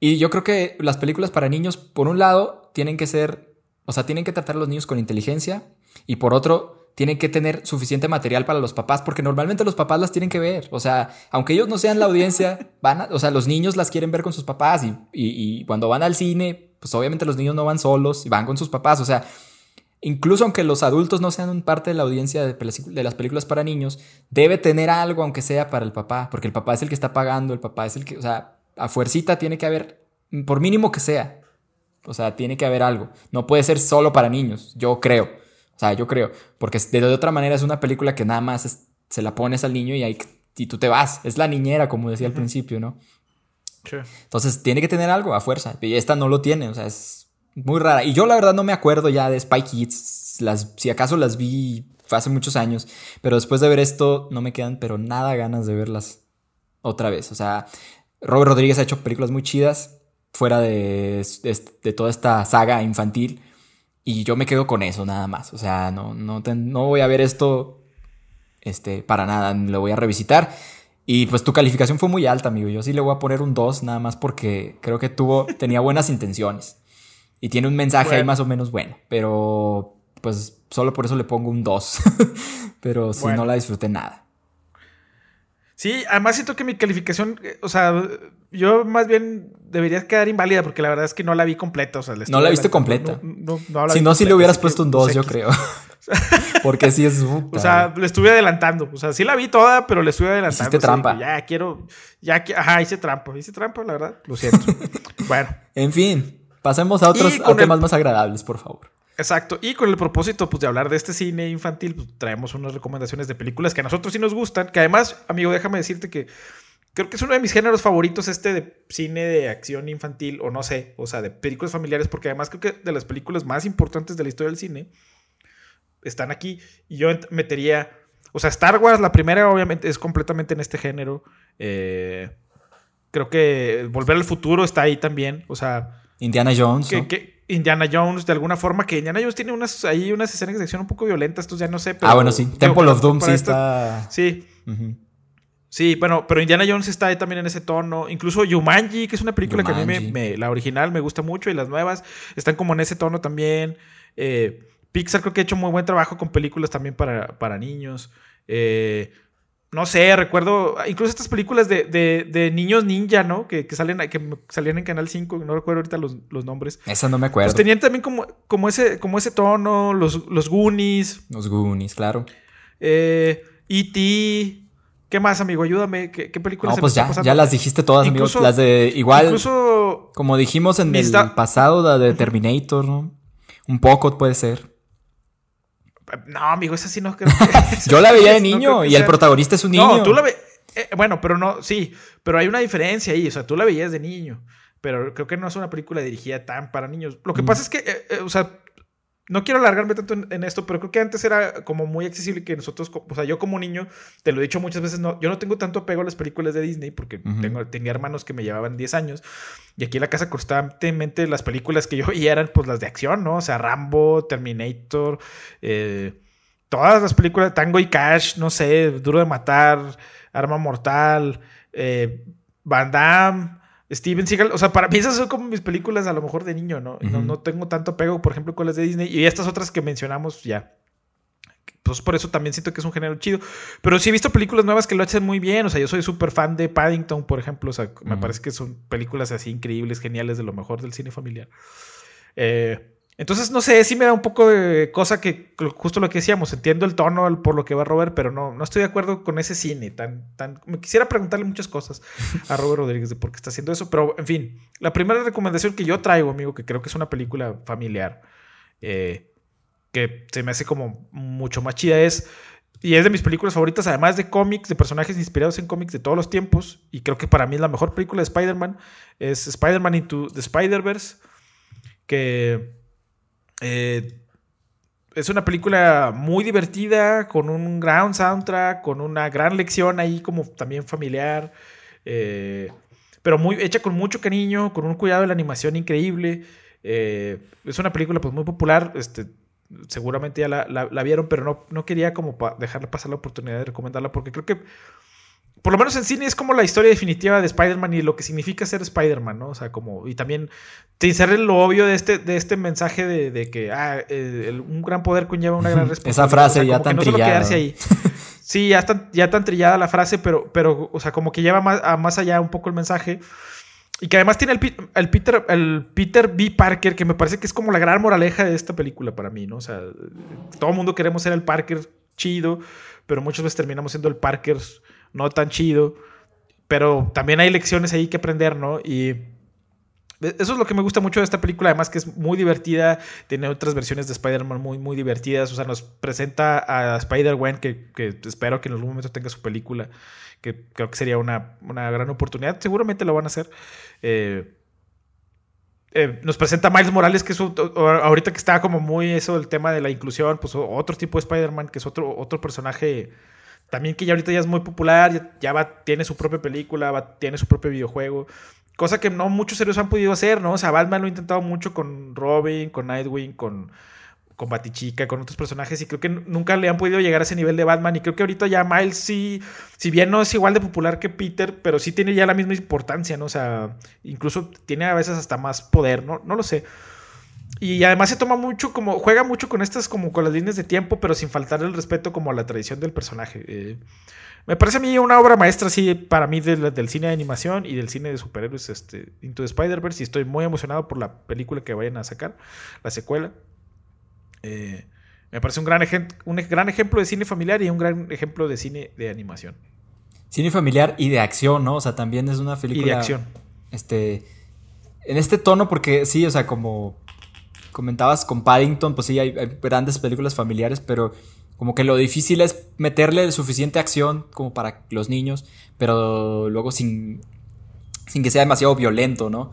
y yo creo que las películas para niños, por un lado, tienen que ser, o sea, tienen que tratar a los niños con inteligencia y por otro, tienen que tener suficiente material para los papás, porque normalmente los papás las tienen que ver. O sea, aunque ellos no sean la audiencia, van o sea, los niños las quieren ver con sus papás y, y, cuando van al cine, pues obviamente los niños no van solos y van con sus papás. O sea, incluso aunque los adultos no sean parte de la audiencia de, de las películas para niños, debe tener algo, aunque sea para el papá, porque el papá es el que está pagando, el papá es el que, o sea, a fuercita tiene que haber, por mínimo que sea. O sea, tiene que haber algo. No puede ser solo para niños, yo creo. O sea, yo creo, porque de, otra manera es una película que nada más se la pones al niño y, ahí, y tú te vas. Es la niñera, como decía al principio, ¿no? Sí. Entonces tiene que tener algo a fuerza. Y esta no lo tiene, o sea, es muy rara. Y yo la verdad no me acuerdo ya de Spy Kids. Las, si acaso las vi hace muchos años, pero después de ver esto no me quedan pero nada ganas de verlas otra vez. O sea, Robert Rodríguez ha hecho películas muy chidas fuera de, de toda esta saga infantil. Y yo me quedo con eso nada más. O sea, no, no, no voy a ver esto este, para nada. Lo voy a revisitar. Y pues tu calificación fue muy alta, amigo. Yo sí le voy a poner un 2 nada más porque creo que tuvo, tenía buenas intenciones. Y tiene un mensaje ahí más o menos bueno. Pero pues solo por eso le pongo un 2. pero si no la disfruté nada. Sí, además siento que mi calificación, o sea, yo más bien debería quedar inválida porque la verdad es que no la vi completa. O sea, no la viste completa. si no, si le hubieras puesto un 2, yo creo. Porque sí es. o sea, le estuve adelantando. O sea, sí la vi toda, pero le estuve adelantando. Hiciste trampa. ya quiero. Ya, ajá, hice trampa. Hice trampa, la verdad. Lo siento. bueno. En fin, pasemos a otros temas más agradables, por favor. Exacto. Y con el propósito pues, de hablar de este cine infantil, pues, traemos unas recomendaciones de películas que a nosotros sí nos gustan. Que además, amigo, déjame decirte que creo que es uno de mis géneros favoritos este de cine de acción infantil, o no sé, o sea, de películas familiares, porque además creo que de las películas más importantes de la historia del cine están aquí. Y yo metería, o sea, Star Wars, la primera obviamente es completamente en este género. Eh, creo que Volver al Futuro está ahí también, o sea... Indiana Jones. Que, Indiana Jones, de alguna forma, que Indiana Jones tiene unas, ahí unas escenas de acción un poco violentas, estos ya no sé. ah, bueno, sí. Temple of Doom sí está... Sí. Sí, bueno, pero Indiana Jones está ahí también en ese tono. Incluso Yumanji, que es una película que a mí me, la original me gusta mucho y las nuevas están como en ese tono también. Eh, Pixar creo que ha hecho muy buen trabajo con películas también para, para niños. Eh, no sé, recuerdo incluso estas películas de, niños ninja, ¿no? Que, salen, que salían en Canal 5, no recuerdo ahorita los, nombres. Esa no me acuerdo. Pues tenían también como, como, ese, como ese tono, los, los Goonies. Los Goonies, claro. Eh, E.T., ¿Qué más, amigo? Ayúdame. ¿Qué, qué películas No, pues ya, ya las dijiste todas, amigos. Las de igual. Incluso. Como dijimos en el pasado, la de Terminator, ¿no? Un poco puede ser. No, amigo, esa sí no creo que. Yo la veía de niño y el protagonista es un niño. No, tú la ves. Eh, bueno, pero no, sí. Pero hay una diferencia ahí. O sea, tú la veías de niño. Pero creo que no es una película dirigida tan para niños. Lo que mm. pasa es que, eh, eh, o sea, no quiero alargarme tanto en, esto, pero creo que antes era como muy accesible que nosotros, o sea, yo como niño, te lo he dicho muchas veces, no, yo no tengo tanto apego a las películas de Disney porque tengo, tenía hermanos que me llevaban 10 años y aquí en la casa constantemente las películas que yo veía eran pues las de acción, ¿no? O sea, Rambo, Terminator, eh, todas las películas, Tango y Cash, no sé, Duro de Matar, Arma Mortal, eh, Van Damme. Steven Seagal, o sea, para mí esas son como mis películas a lo mejor de niño, ¿no? no, tengo tanto apego, por ejemplo, con las de Disney y estas otras que mencionamos ya. Pues por eso también siento que es un género chido. Pero sí he visto películas nuevas que lo hacen muy bien. O sea, yo soy súper fan de Paddington, por ejemplo. O sea, me parece que son películas así increíbles, geniales, de lo mejor del cine familiar. Eh, entonces, no sé, sí me da un poco de cosa que justo lo que decíamos, entiendo el tono por lo que va Robert, pero no, no estoy de acuerdo con ese cine tan, tan... Me quisiera preguntarle muchas cosas a Robert Rodríguez de por qué está haciendo eso, pero en fin, la primera recomendación que yo traigo, amigo, que creo que es una película familiar, eh, que se me hace como mucho más chida, es... Y es de mis películas favoritas, además de cómics, de personajes inspirados en cómics de todos los tiempos. Y creo que para mí es la mejor película de Spider-Man. Es Spider-Man Into the Spider-Verse. Que eh, es una película muy divertida, con un gran soundtrack, con una gran lección ahí como también familiar, eh, pero muy, hecha con mucho cariño, con un cuidado de la animación increíble. Eh, es una película pues muy popular, este, seguramente ya la, vieron, pero no, no quería como dejarle pasar la oportunidad de recomendarla porque creo que por lo menos en cine es como la historia definitiva de Spider-Man y lo que significa ser Spider-Man, ¿no? O sea, como, y también te lo obvio de este, de este mensaje de, que ah, un gran poder conlleva una gran responsabilidad. Esa frase ya tan trillada. Sí, ya tan, ya tan trillada la frase, pero, pero, o sea, como que lleva más, más allá un poco el mensaje. Y que además tiene el, el, Peter, el Peter B. Parker, que me parece que es como la gran moraleja de esta película para mí, ¿no? O sea, todo el mundo queremos ser el Parker chido, pero muchas veces terminamos siendo el Parker no tan chido, pero también hay lecciones ahí que aprender, ¿no? Y eso es lo que me gusta mucho de esta película, además que es muy divertida, tiene otras versiones de Spider-Man muy, muy divertidas, o sea, nos presenta a Spider-Man, que, espero que en algún momento tenga su película, que creo que sería una, gran oportunidad, seguramente lo van a hacer. Eh, eh, nos presenta a Miles Morales, que es ahorita que está como muy eso, el tema de la inclusión, pues otro tipo de Spider-Man, que es otro, otro personaje también que ya ahorita ya es muy popular, ya, va, tiene su propia película, va, tiene su propio videojuego. Cosa que no muchos serios han podido hacer, ¿no? O sea, Batman lo ha intentado mucho con Robin, con Nightwing, con, con Batichica, con otros personajes, y creo que nunca le han podido llegar a ese nivel de Batman. Y creo que ahorita ya Miles sí, si bien no es igual de popular que Peter, pero sí tiene ya la misma importancia, ¿no? O sea, incluso tiene a veces hasta más poder, ¿no? No lo sé. Y además se toma mucho como, juega mucho con estas como con las líneas de tiempo, pero sin faltar el respeto como a la tradición del personaje. Eh, me parece a mí una obra maestra, sí, para mí del cine de animación y del cine de superhéroes, este, Into the Spider-Verse, y estoy muy emocionado por la película que vayan a sacar, la secuela. Eh, Me parece un gran, un gran ejemplo de cine familiar y un gran ejemplo de cine de animación. Cine familiar y de acción, ¿no? O sea, también es una película. Y de acción. Este. En este tono, porque sí, o sea, como comentabas con Paddington, pues sí, hay, grandes películas familiares, pero como que lo difícil es meterle suficiente acción como para los niños, pero luego sin, sin que sea demasiado violento, ¿no?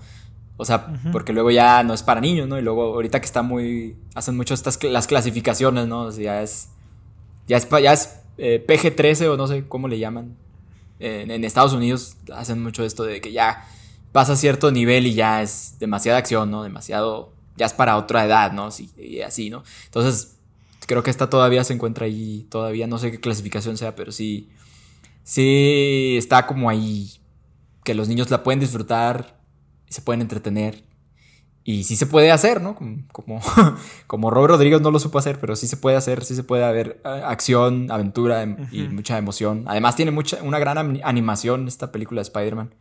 O sea, porque luego ya no es para niños, ¿no? Y luego ahorita que está muy... Hacen mucho estas las clasificaciones, ¿no? O sea, ya es... Ya es, ya es eh, PG-13 o no sé cómo le llaman. En, Estados Unidos hacen mucho esto de que ya pasa cierto nivel y ya es demasiada acción, ¿no? Demasiado... Ya es para otra edad, ¿no? y así, ¿no? Entonces, creo que esta todavía se encuentra ahí. Todavía no sé qué clasificación sea, pero sí... Sí está como ahí. Que los niños la pueden disfrutar se pueden entretener. Y sí se puede hacer, ¿no? Como, como, Rob Rodríguez no lo supo hacer, pero sí se puede hacer, sí se puede haber eh, acción, aventura em, y mucha emoción. Además tiene mucha, una gran animación esta película de Spider-Man.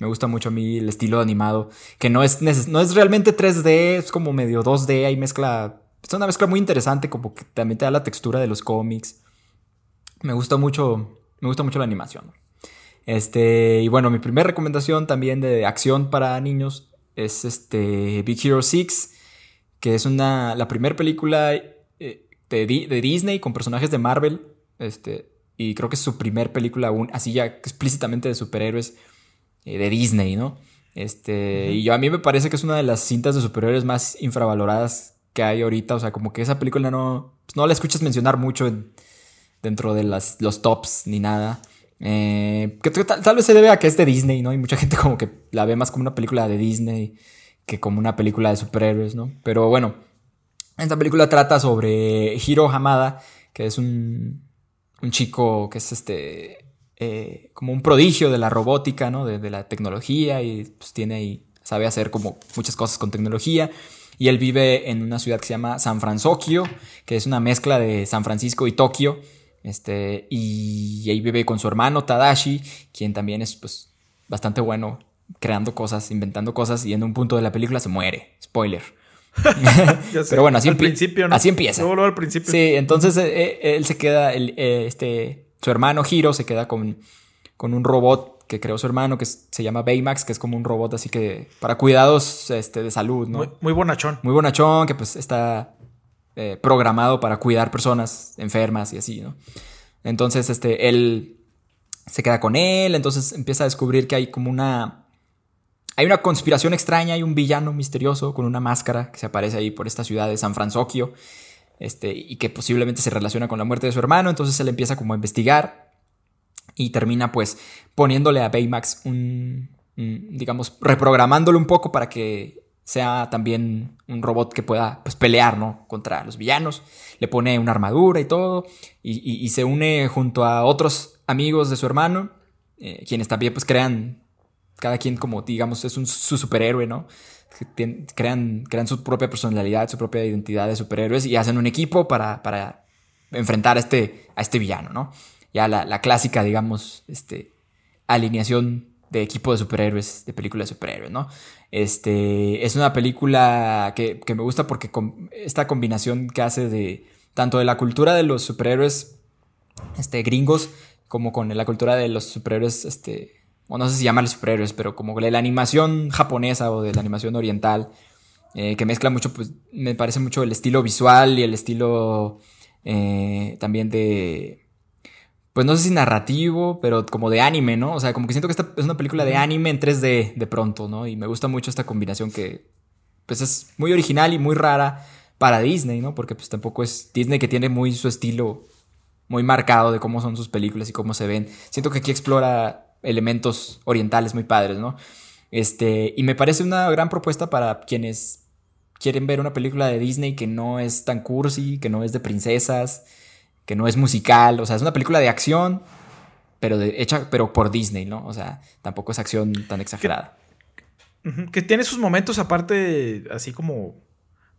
Me gusta mucho a mí el estilo animado, que no es, no es realmente 3D, es como medio 2D, hay mezcla, es una mezcla muy interesante, como que también te da la textura de los cómics. Me gusta mucho, me gusta mucho la animación. Este, y bueno, mi primera recomendación también de acción para niños es este Big Hero 6, que es una, la primera película eh, de, Disney con personajes de Marvel. Este, y creo que es su primer película así ya explícitamente de superhéroes de Disney, ¿no? Este, y yo a mí me parece que es una de las cintas de superhéroes más infravaloradas que hay ahorita. O sea, como que esa película no, pues, no la escuchas mencionar mucho dentro de las, los tops ni nada. Eh, que tal, vez se debe a que es de Disney, ¿no? Y mucha gente como que la ve más como una película de Disney que como una película de superhéroes, ¿no? Pero bueno, esta película trata sobre Hiro Hamada, que es un, un chico que es este, eh, como un prodigio de la robótica, ¿no? De, la tecnología y pues tiene y sabe hacer como muchas cosas con tecnología. Y él vive en una ciudad que se llama San Francisco, que es una mezcla de San Francisco y Tokio. Este, y ahí vive con su hermano Tadashi, quien también es pues bastante bueno creando cosas, inventando cosas y en un punto de la película se muere. Spoiler. Pero bueno, así, así empieza. al principio. Sí, entonces eh, eh, él se queda, eh, este, su hermano Hiro se queda con, con un robot que creó su hermano que se llama Baymax, que es como un robot así que para cuidados este, de salud, ¿no? Muy, muy bonachón. Muy bonachón, que pues está eh, programado para cuidar personas enfermas y así, ¿no? Entonces, este, él se queda con él, entonces empieza a descubrir que hay como una... Hay una conspiración extraña, hay un villano misterioso con una máscara que se aparece ahí por esta ciudad de San Francisco, este, y que posiblemente se relaciona con la muerte de su hermano, entonces él empieza como a investigar y termina pues poniéndole a Baymax un, un digamos, reprogramándolo un poco para que sea también un robot que pueda pues, pelear ¿no? contra los villanos. Le pone una armadura y todo. Y, se une junto a otros amigos de su hermano, eh, quienes también pues crean, cada quien como digamos es un, su superhéroe, ¿no? Crean, crean su propia personalidad, su propia identidad de superhéroes y hacen un equipo para, para enfrentar a este, a este villano, ¿no? Ya la, la clásica, digamos, este, alineación de equipo de superhéroes, de películas de superhéroes, ¿no? Este, es una película que, me gusta porque esta combinación que hace de tanto de la cultura de los superhéroes este, gringos como con la cultura de los superhéroes, este, o no sé si llamarles superhéroes, pero como de la animación japonesa o de la animación oriental, eh, que mezcla mucho, pues me parece mucho el estilo visual y el estilo eh, también de, pues no sé si narrativo, pero como de anime, ¿no? O sea, como que siento que esta es una película de anime en 3D de pronto, ¿no? Y me gusta mucho esta combinación que, pues es muy original y muy rara para Disney, ¿no? Porque pues tampoco es Disney que tiene muy su estilo muy marcado de cómo son sus películas y cómo se ven. Siento que aquí explora elementos orientales muy padres, ¿no? Este, y me parece una gran propuesta para quienes quieren ver una película de Disney que no es tan cursi, que no es de princesas, que no es musical, o sea, es una película de acción, pero de, hecha pero por Disney, ¿no? O sea, tampoco es acción tan exagerada. Que, tiene sus momentos aparte, así como,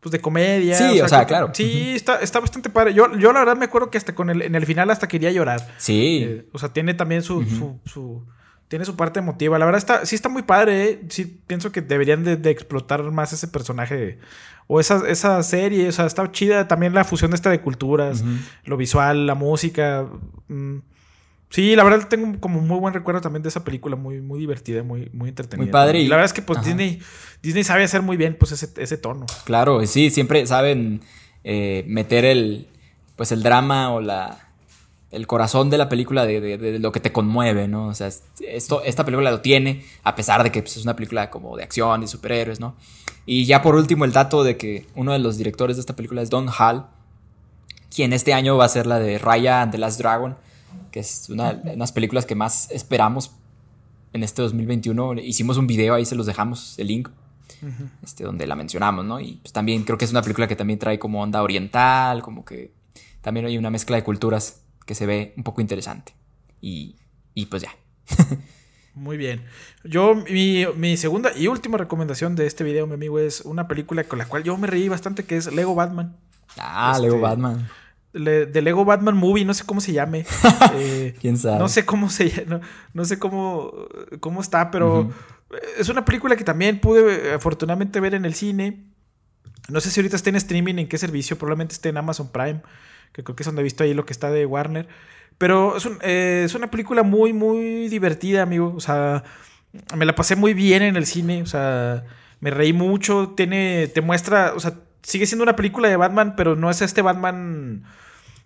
pues de comedia. Sí, o sea, claro. Sí, está, está, bastante padre. Yo, yo la verdad me acuerdo que hasta con el, en el final hasta quería llorar. Sí. Eh, o sea, tiene también su, su, tiene su parte emotiva. La verdad está, sí está muy padre, ¿eh? Sí pienso que deberían de, explotar más ese personaje o esa, esa serie. O sea, está chida también la fusión esta de culturas, lo visual, la música. Mm. Sí, la verdad tengo como muy buen recuerdo también de esa película, muy, muy divertida, muy, muy entretenida. Muy padre. Y, la verdad es que pues Disney, Disney sabe hacer muy bien pues ese, ese tono. Claro, sí, siempre saben eh, meter el, pues el drama o la, el corazón de la película, de, lo que te conmueve, ¿no? O sea, esto, esta película lo tiene, a pesar de que pues, es una película como de acción y superhéroes, ¿no? Y ya por último, el dato de que uno de los directores de esta película es Don Hall, quien este año va a ser la de Raya and the Last Dragon, que es una de las películas que más esperamos en este 2021. Hicimos un video, ahí se los dejamos, el link, este, donde la mencionamos, ¿no? Y pues también creo que es una película que también trae como onda oriental, como que también hay una mezcla de culturas que se ve un poco interesante. Y, y pues ya. Muy bien. Yo, mi, segunda y última recomendación de este video, mi amigo, es una película con la cual yo me reí bastante, que es Lego Batman. Ah, Lego este, Batman. de Lego Batman Movie, no sé cómo se llame. Eh, ¿Quién sabe? No sé cómo se no, no sé cómo, cómo está, pero es una película que también pude afortunadamente ver en el cine. No sé si ahorita está en streaming, en qué servicio, probablemente esté en Amazon Prime que creo que es donde he visto ahí lo que está de Warner. Pero es, eh, es, una película muy, muy divertida, amigo. O sea, me la pasé muy bien en el cine. O sea, me reí mucho. Tiene, te muestra, o sea, sigue siendo una película de Batman, pero no es este Batman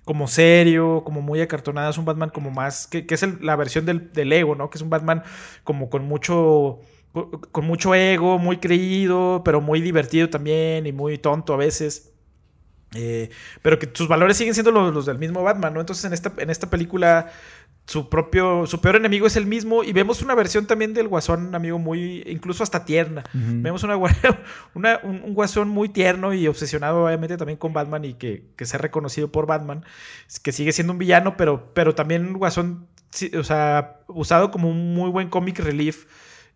como serio, como muy acartonada. Es un Batman como más, que, es la versión del, del, ego, ¿no? Que es un Batman como con mucho, con mucho ego, muy creído, pero muy divertido también y muy tonto a veces. Eh, pero que sus valores siguen siendo los, del mismo Batman, ¿no? Entonces en esta, en esta película su propio, su peor enemigo es el mismo y vemos una versión también del guasón, amigo, muy, incluso hasta tierna. Vemos una, una un, guasón muy tierno y obsesionado obviamente también con Batman y que, que ha reconocido por Batman, que sigue siendo un villano, pero, pero también un guasón, o sea, usado como un muy buen comic relief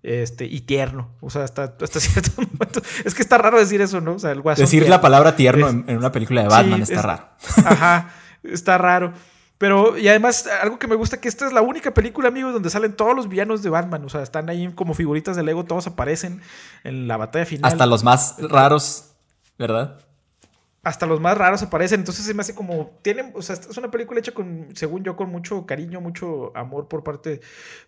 este, y tierno. O sea, hasta, cierto momento. Es que está raro decir eso, ¿no? O sea, el Decir la palabra tierno en, una película de Batman está raro. Ajá, está raro. Pero, y además, algo que me gusta que esta es la única película, amigos, donde salen todos los villanos de Batman. O sea, están ahí como figuritas de Lego, todos aparecen en la batalla final. Hasta los más raros, ¿verdad? hasta los más raros aparecen. Entonces se me hace como. Tienen, o sea, es una película hecha con, según yo, con mucho cariño, mucho amor por parte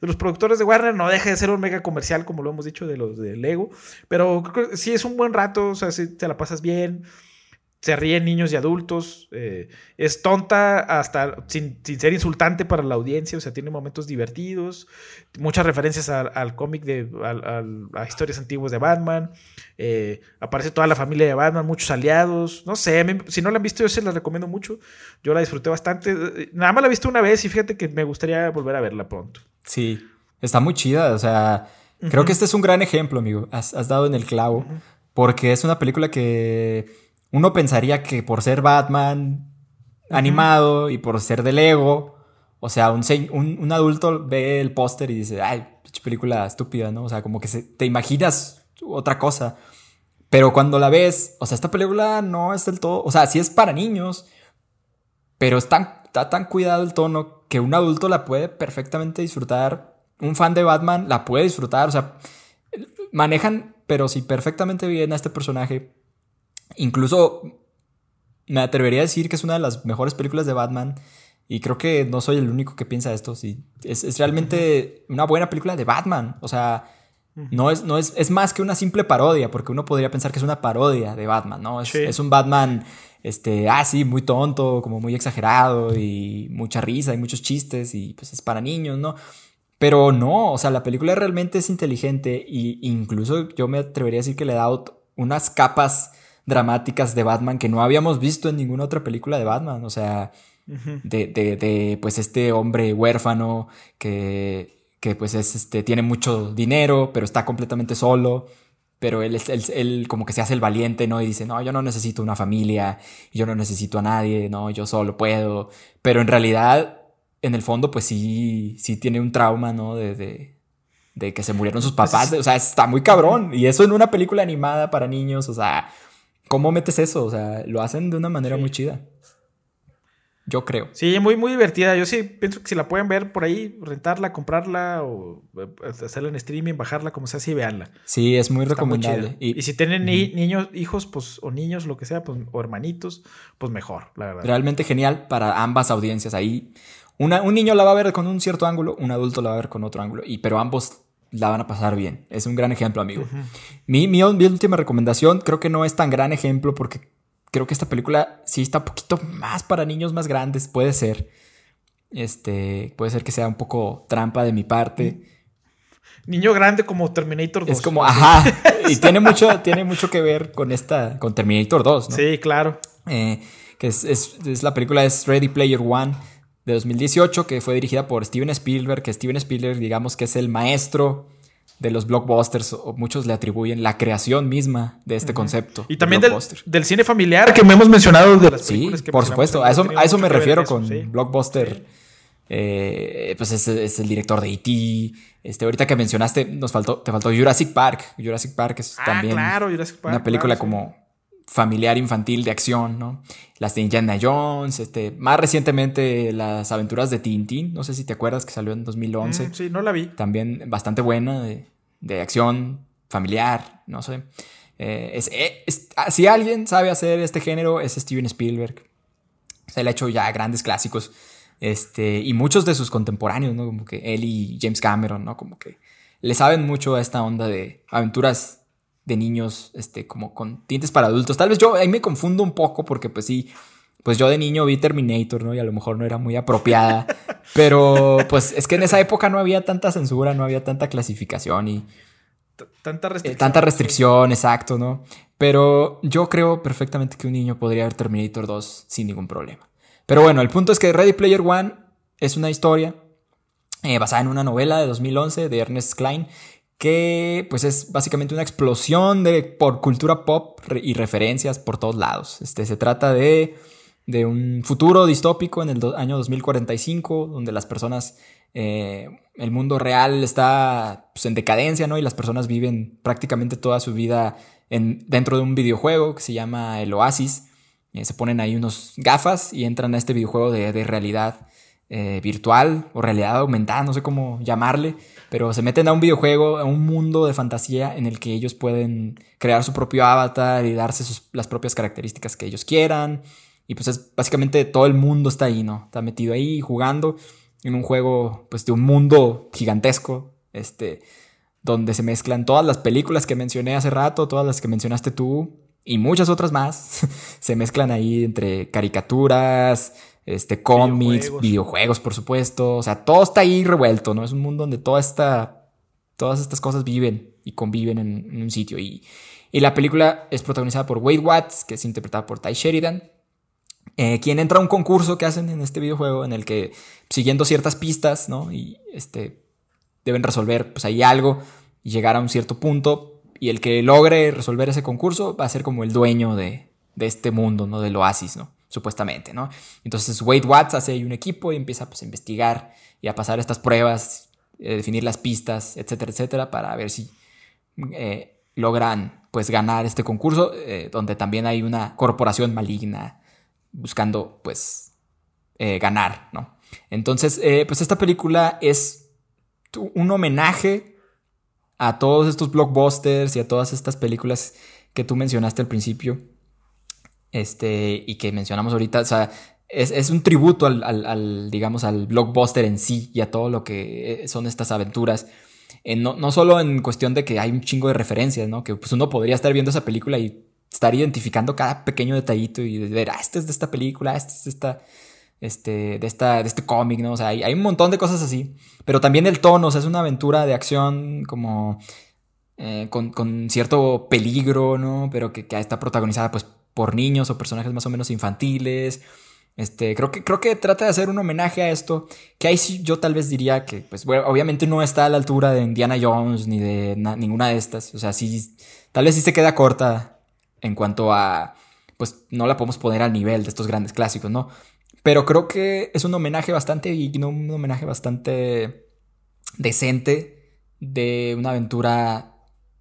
de los productores de Warner. No deja de ser un mega comercial, como lo hemos dicho, de los de Lego. Pero creo que sí es un buen rato, o sea, si te la pasas bien se ríen niños y adultos, eh, es tonta hasta sin, ser insultante para la audiencia, o sea, tiene momentos divertidos, muchas referencias al, cómic de a, historias antiguas de Batman, eh, aparece toda la familia de Batman, muchos aliados, no sé, si no la han visto yo se la recomiendo mucho, yo la disfruté bastante, nada más la he visto una vez y fíjate que me gustaría volver a verla pronto. Sí, está muy chida, o sea, creo que este es un gran ejemplo, amigo, has, dado en el clavo, porque es una película que uno pensaría que por ser Batman animado y por ser de Lego, o sea, un, un, adulto ve el póster y dice, ay, película estúpida, ¿no? O sea, como que te imaginas otra cosa. Pero cuando la ves, o sea, esta película no es del todo, o sea, sí es para niños, pero está tan cuidado el tono que un adulto la puede perfectamente disfrutar. Un fan de Batman la puede disfrutar, o sea, manejan, pero sí, perfectamente bien a este personaje Incluso me atrevería a decir que es una de las mejores películas de Batman. Y creo que no soy el único que piensa esto. Sí. Es, realmente una buena película de Batman. O sea, no, es, no es, es, más que una simple parodia, porque uno podría pensar que es una parodia de Batman, ¿no? Es, un Batman, este, ah, sí, muy tonto, como muy exagerado y mucha risa y muchos chistes y pues es para niños, ¿no? Pero no, o sea, la película realmente es inteligente e incluso yo me atrevería a decir que le da unas capas dramáticas de Batman que no habíamos visto en ninguna otra película de Batman. O sea, de, de, de, pues este hombre huérfano que, que pues es, este, tiene mucho dinero, pero está completamente solo. Pero él, él, él, como que se hace el valiente, ¿no? Y dice, no, yo no necesito una familia, yo no necesito a nadie, no, yo solo puedo. Pero en realidad, en el fondo, pues sí, sí tiene un trauma, ¿no? De, de, de que se murieron sus pues papás. O sea, está muy cabrón. Y eso en una película animada para niños, o sea, ¿Cómo metes eso? O sea, lo hacen de una manera muy chida. Yo creo. Sí, muy, muy divertida. Yo sí pienso que si la pueden ver por ahí, rentarla, comprarla o eh, hacerla en streaming, bajarla, como sea, sí, veanla. Sí, es muy recomendable. Y, si tienen niños, hijos, pues, o niños, lo que sea, pues, o hermanitos, pues mejor, la verdad. Realmente genial para ambas audiencias. Ahí una, un niño la va a ver con un cierto ángulo, un adulto la va a ver con otro ángulo, y, pero ambos la van a pasar bien. Es un gran ejemplo, amigo. mi, mi, mi última recomendación creo que no es tan gran ejemplo porque creo que esta película sí está un poquito más para niños más grandes, puede ser. Este, puede ser que sea un poco trampa de mi parte. Niño grande como Terminator 2. Es como, ajá. y tiene mucho, tiene mucho que ver con esta, con Terminator 2, ¿no? Sí, claro. Eh, que es, es, la película es Ready Player One de 2018, que fue dirigida por Steven Spielberg, que Steven Spielberg, digamos que es el maestro de los blockbusters, o muchos le atribuyen la creación misma de este concepto. Y también del, cine familiar que me hemos mencionado de las películas sí, por supuesto, a eso, a eso me refiero con blockbuster. Eh, pues es, el director de E.T. Este, ahorita que mencionaste, nos faltó, te faltó Jurassic Park. Jurassic Park es ah, también una película como familiar infantil de acción, ¿no? Las de Indiana Jones, este, más recientemente las aventuras de Tintín, no sé si te acuerdas que salió en 2011. Mm, sí, no la vi. También bastante buena, de, acción familiar, no sé. Eh, eh, ah, si alguien sabe hacer este género es Steven Spielberg. Se le ha hecho ya grandes clásicos. Este, y muchos de sus contemporáneos, ¿no? Como que él y James Cameron, ¿no? Como que le saben mucho a esta onda de aventuras de niños, este, como con tintes para adultos. Tal vez yo ahí me confundo un poco porque pues sí, pues yo de niño vi Terminator, ¿no? Y a lo mejor no era muy apropiada. pero pues es que en esa época no había tanta censura, no había tanta clasificación y... Tanta restricción. tanta restricción, exacto, ¿no? Pero yo creo perfectamente que un niño podría ver Terminator 2 sin ningún problema. Pero bueno, el punto es que Ready Player One es una historia eh, basada en una novela de 2011 de Ernest Klein que pues es básicamente una explosión de, por cultura pop y referencias por todos lados. Este, se trata de, de un futuro distópico en el año 2045, donde las personas, eh, el mundo real está pues, en decadencia, ¿no? Y las personas viven prácticamente toda su vida en, dentro de un videojuego que se llama el Oasis. Eh, se ponen ahí unos gafas y entran a este videojuego de, de realidad eh, virtual o realidad aumentada, no sé cómo llamarle, pero se meten a un videojuego, a un mundo de fantasía en el que ellos pueden crear su propio avatar y darse las propias características que ellos quieran. Y pues es básicamente todo el mundo está ahí, ¿no? Está metido ahí jugando en un juego pues de un mundo gigantesco, este, donde se mezclan todas las películas que mencioné hace rato, todas las que mencionaste tú y muchas otras más, se mezclan ahí entre caricaturas, este, cómics, videojuegos. por supuesto. O sea, todo está ahí revuelto, ¿no? Es un mundo donde toda esta, todas estas cosas viven y conviven en, un sitio. Y, y, la película es protagonizada por Wade Watts, que es interpretada por Ty Sheridan, eh, quien entra a un concurso que hacen en este videojuego en el que, siguiendo ciertas pistas, ¿no? Y este, deben resolver, pues ahí algo y llegar a un cierto punto. Y el que logre resolver ese concurso va a ser como el dueño de, de este mundo, ¿no? Del oasis, ¿no? Supuestamente, ¿no? Entonces Wade Watts hace ahí un equipo y empieza pues, a investigar y a pasar estas pruebas, eh, definir las pistas, etcétera, etcétera, para ver si eh, logran pues ganar este concurso, eh, donde también hay una corporación maligna buscando pues ganar, ¿no? Entonces, pues esta película es un homenaje a todos estos blockbusters y a todas estas películas que tú mencionaste al principio este, y que mencionamos ahorita, o sea, es, un tributo al, digamos, al blockbuster en sí y a todo lo que eh, son estas aventuras. Eh, no, no, solo en cuestión de que hay un chingo de referencias, ¿no? Que pues uno podría estar viendo esa película y estar identificando cada pequeño detallito y ver, ah, este es de esta película, este es de esta, este, de esta, de este cómic, ¿no? O sea, hay, un montón de cosas así. Pero también el tono, o sea, es una aventura de acción como eh, con, con, cierto peligro, ¿no? Pero que, que está protagonizada pues por niños o personajes más o menos infantiles. Este, creo que, creo que trata de hacer un homenaje a esto, que ahí sí yo tal vez diría que, pues, obviamente no está a la altura de Indiana Jones ni de ninguna de estas, o sea, sí, tal vez sí se queda corta en cuanto a, pues, no la podemos poner al nivel de estos grandes clásicos, ¿no? Pero creo que es un homenaje bastante digno, un homenaje bastante decente de una aventura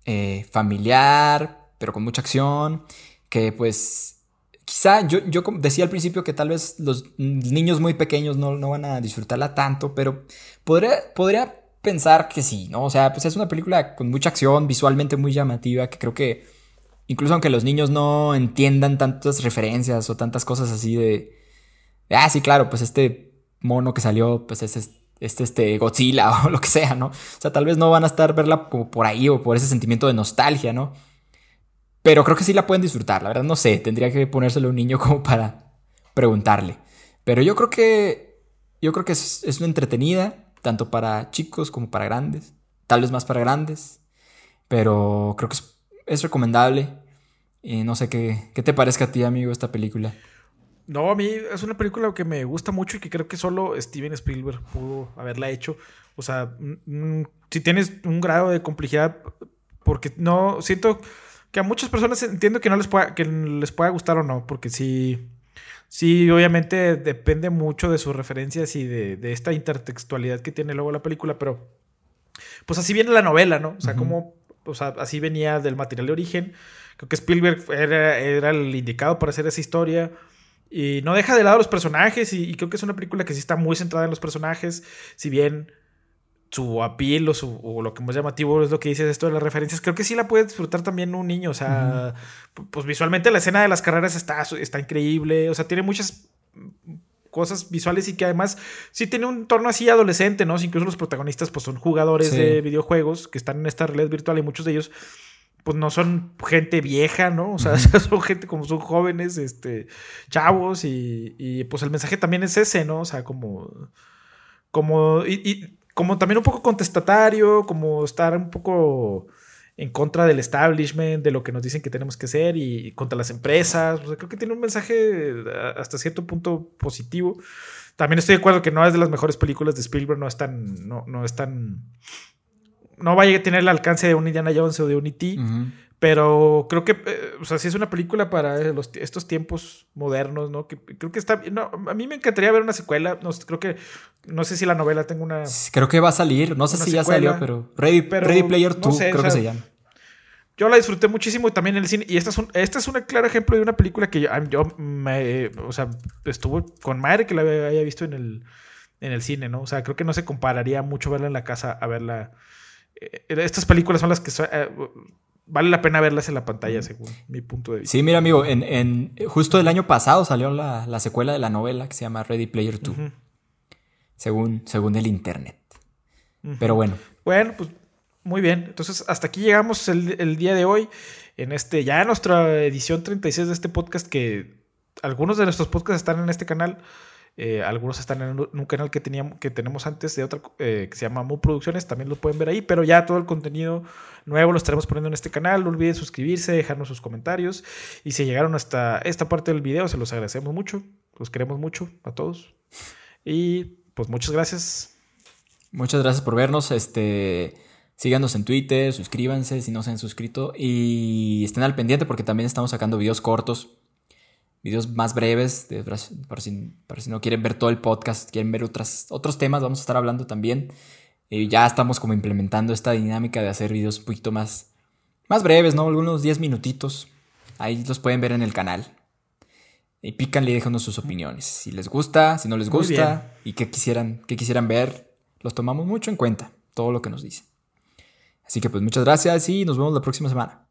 eh, familiar, pero con mucha acción que pues quizá yo, yo decía al principio que tal vez los niños muy pequeños no, no van a disfrutarla tanto, pero podría, podría pensar que sí, ¿no? O sea, pues es una película con mucha acción, visualmente muy llamativa, que creo que incluso aunque los niños no entiendan tantas referencias o tantas cosas así de, ah, sí, claro, pues este mono que salió, pues es este, este Godzilla o lo que sea, ¿no? O sea, tal vez no van a estar verla como por ahí o por ese sentimiento de nostalgia, ¿no? Pero creo que sí la pueden disfrutar, la verdad no sé, tendría que ponérselo a un niño como para preguntarle. Pero yo creo que yo creo que es, es una entretenida, tanto para chicos como para grandes, tal vez más para grandes, pero creo que es, recomendable. Y no sé qué, qué te parezca a ti, amigo, esta película. No, a mí es una película que me gusta mucho y que creo que solo Steven Spielberg pudo haberla hecho. O sea, si tienes un grado de complejidad, porque no, siento que a muchas personas entiendo que no les pueda, que les pueda gustar o no, porque si Sí, obviamente depende mucho de sus referencias y de, esta intertextualidad que tiene luego la película, pero pues así viene la novela, ¿no? O sea, como, o sea, así venía del material de origen. Creo que Spielberg era, el indicado para hacer esa historia. Y no deja de lado los personajes y, y, creo que es una película que sí está muy centrada en los personajes, si bien su apil o, su, o lo que más llamativo es lo que dices esto de las referencias, creo que sí la puede disfrutar también un niño, o sea, pues visualmente la escena de las carreras está, está increíble, o sea, tiene muchas cosas visuales y que además sí tiene un torno así adolescente, ¿no? incluso los protagonistas pues son jugadores de videojuegos que están en esta realidad virtual y muchos de ellos pues no son gente vieja, ¿no? O sea, son gente como son jóvenes, este, chavos y, y, pues el mensaje también es ese, ¿no? O sea, como, como, y como también un poco contestatario, como estar un poco en contra del establishment, de lo que nos dicen que tenemos que hacer y contra las empresas. creo que tiene un mensaje hasta cierto punto positivo. También estoy de acuerdo que no es de las mejores películas de Spielberg, no es tan, no, no es tan, no vaya a tener el alcance de un Indiana Jones o de un E.T., pero creo que, eh, o sea, sí es una película para estos tiempos modernos, ¿no? Que creo que está. No, a mí me encantaría ver una secuela. No, creo que. No sé si la novela tengo una. Creo que va a salir. No sé si ya salió, pero. Ready, Player 2, creo que se llama. Yo la disfruté muchísimo también en el cine. Y esta es un, este es un claro ejemplo de una película que yo, me. O sea, estuvo con madre que la haya visto en el, en el cine, ¿no? O sea, creo que no se compararía mucho verla en la casa a verla. Eh, estas películas son las que. Vale la pena verlas en la pantalla, según mi punto de vista. Sí, mira, amigo, en, justo el año pasado salió la, secuela de la novela que se llama Ready Player 2. según, según el internet. Pero bueno. Bueno, pues muy bien. Entonces, hasta aquí llegamos el, día de hoy. En este, ya en nuestra edición 36 de este podcast, que algunos de nuestros podcasts están en este canal. Eh, algunos están en un canal que, teníamos, que tenemos antes de otra eh, que se llama Mu Producciones, también lo pueden ver ahí, pero ya todo el contenido nuevo lo estaremos poniendo en este canal. No olviden suscribirse, dejarnos sus comentarios. Y si llegaron hasta esta parte del video, se los agradecemos mucho. Los queremos mucho a todos. Y pues muchas gracias. Muchas gracias por vernos. Este. Síganos en Twitter, suscríbanse si no se han suscrito y estén al pendiente porque también estamos sacando videos cortos videos más breves, de, para, si, si, no quieren ver todo el podcast, quieren ver otras, otros temas, vamos a estar hablando también. Y ya estamos como implementando esta dinámica de hacer videos un poquito más, más breves, ¿no? Algunos 10 minutitos. Ahí los pueden ver en el canal. Y pícanle y déjanos sus opiniones. Si les gusta, si no les gusta y qué quisieran, qué quisieran ver, los tomamos mucho en cuenta, todo lo que nos dicen. Así que pues muchas gracias y nos vemos la próxima semana.